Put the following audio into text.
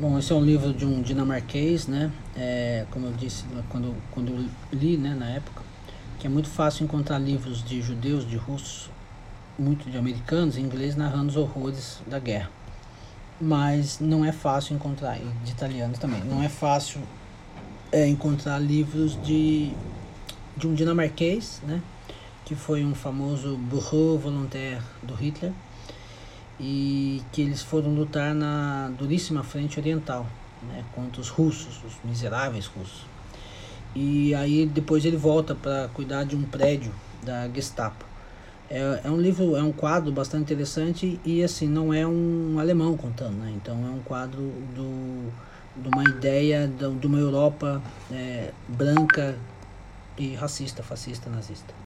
Bom, esse é um livro de um dinamarquês, né? É, como eu disse quando, quando eu li, né, na época, que é muito fácil encontrar livros de judeus, de russos, muito de americanos, em inglês, narrando os horrores da guerra. Mas não é fácil encontrar, e de italianos também, não é fácil é, encontrar livros de, de um dinamarquês, né? Que foi um famoso bureau volontaire do Hitler e que eles foram lutar na duríssima frente oriental, né, contra os russos, os miseráveis russos. E aí depois ele volta para cuidar de um prédio da Gestapo. É, é um livro, é um quadro bastante interessante e assim não é um alemão contando, né? Então é um quadro do, de uma ideia de, uma Europa é, branca e racista, fascista, nazista.